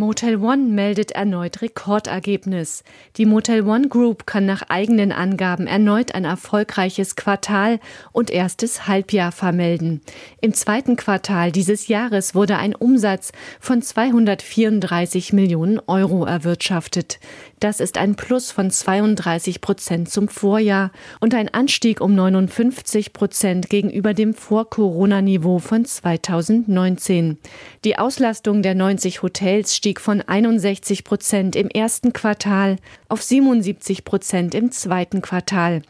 Motel One meldet erneut Rekordergebnis. Die Motel One Group kann nach eigenen Angaben erneut ein erfolgreiches Quartal und erstes Halbjahr vermelden. Im zweiten Quartal dieses Jahres wurde ein Umsatz von 234 Millionen Euro erwirtschaftet. Das ist ein Plus von 32 Prozent zum Vorjahr und ein Anstieg um 59 Prozent gegenüber dem Vor-Corona-Niveau von 2019. Die Auslastung der 90 Hotels stieg von 61 Prozent im ersten Quartal auf 77 Prozent im zweiten Quartal.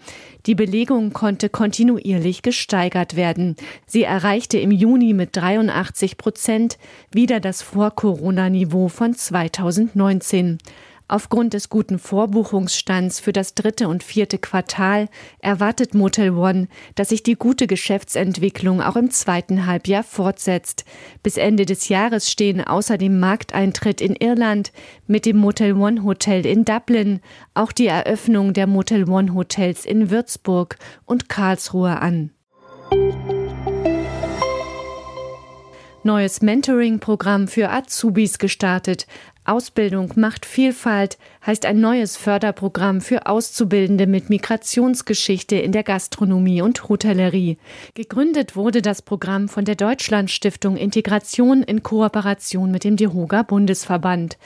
Die Belegung konnte kontinuierlich gesteigert werden. Sie erreichte im Juni mit 83 Prozent wieder das Vor-Corona-Niveau von 2019. Aufgrund des guten Vorbuchungsstands für das dritte und vierte Quartal erwartet Motel One, dass sich die gute Geschäftsentwicklung auch im zweiten Halbjahr fortsetzt. Bis Ende des Jahres stehen außer dem Markteintritt in Irland mit dem Motel One Hotel in Dublin auch die Eröffnung der Motel One Hotels in Würzburg und Karlsruhe an. Neues Mentoring-Programm für Azubis gestartet. Ausbildung macht Vielfalt heißt ein neues Förderprogramm für Auszubildende mit Migrationsgeschichte in der Gastronomie und Hotellerie. Gegründet wurde das Programm von der Deutschlandstiftung Integration in Kooperation mit dem DEHOGA Bundesverband.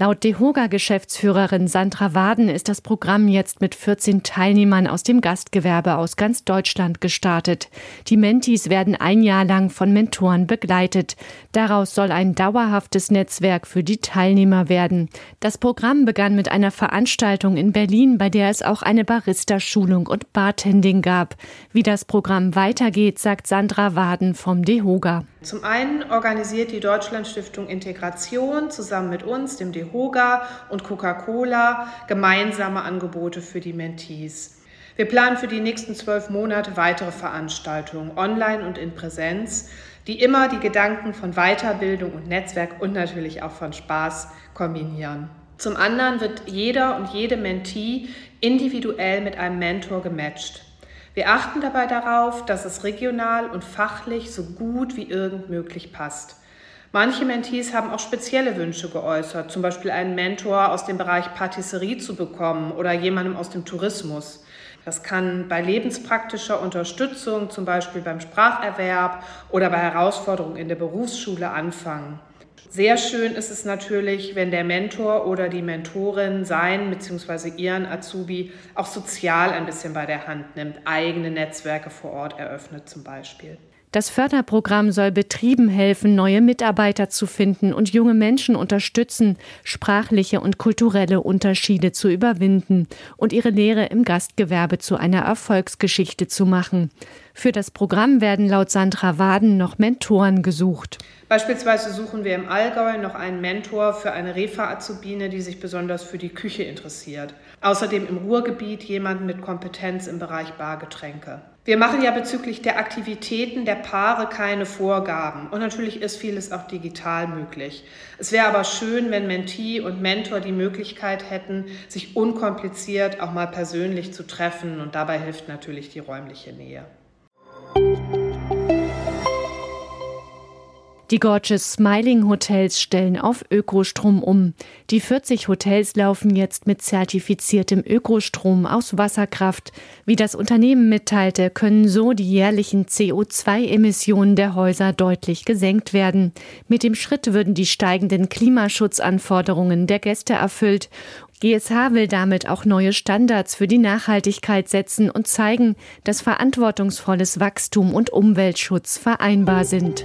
Laut DEHOGA-Geschäftsführerin Sandra Waden ist das Programm jetzt mit 14 Teilnehmern aus dem Gastgewerbe aus ganz Deutschland gestartet. Die Mentis werden ein Jahr lang von Mentoren begleitet. Daraus soll ein dauerhaftes Netzwerk für die Teilnehmer werden. Das Programm begann mit einer Veranstaltung in Berlin, bei der es auch eine Barista-Schulung und Bartending gab. Wie das Programm weitergeht, sagt Sandra Waden vom DEHOGA. Zum einen organisiert die Deutschlandstiftung Integration zusammen mit uns, dem DEHOGA und Coca-Cola gemeinsame Angebote für die Mentees. Wir planen für die nächsten zwölf Monate weitere Veranstaltungen, online und in Präsenz, die immer die Gedanken von Weiterbildung und Netzwerk und natürlich auch von Spaß kombinieren. Zum anderen wird jeder und jede Mentee individuell mit einem Mentor gematcht. Wir achten dabei darauf, dass es regional und fachlich so gut wie irgend möglich passt. Manche Mentees haben auch spezielle Wünsche geäußert, zum Beispiel einen Mentor aus dem Bereich Patisserie zu bekommen oder jemandem aus dem Tourismus. Das kann bei lebenspraktischer Unterstützung, zum Beispiel beim Spracherwerb oder bei Herausforderungen in der Berufsschule anfangen. Sehr schön ist es natürlich, wenn der Mentor oder die Mentorin sein bzw. ihren Azubi auch sozial ein bisschen bei der Hand nimmt, eigene Netzwerke vor Ort eröffnet zum Beispiel. Das Förderprogramm soll Betrieben helfen, neue Mitarbeiter zu finden und junge Menschen unterstützen, sprachliche und kulturelle Unterschiede zu überwinden und ihre Lehre im Gastgewerbe zu einer Erfolgsgeschichte zu machen. Für das Programm werden laut Sandra Waden noch Mentoren gesucht. Beispielsweise suchen wir im Allgäu noch einen Mentor für eine Refa-Azubine, die sich besonders für die Küche interessiert. Außerdem im Ruhrgebiet jemanden mit Kompetenz im Bereich Bargetränke. Wir machen ja bezüglich der Aktivitäten der Paare keine Vorgaben und natürlich ist vieles auch digital möglich. Es wäre aber schön, wenn Mentee und Mentor die Möglichkeit hätten, sich unkompliziert auch mal persönlich zu treffen und dabei hilft natürlich die räumliche Nähe. Die Gorgeous Smiling Hotels stellen auf Ökostrom um. Die 40 Hotels laufen jetzt mit zertifiziertem Ökostrom aus Wasserkraft. Wie das Unternehmen mitteilte, können so die jährlichen CO2-Emissionen der Häuser deutlich gesenkt werden. Mit dem Schritt würden die steigenden Klimaschutzanforderungen der Gäste erfüllt GSH will damit auch neue Standards für die Nachhaltigkeit setzen und zeigen, dass verantwortungsvolles Wachstum und Umweltschutz vereinbar sind.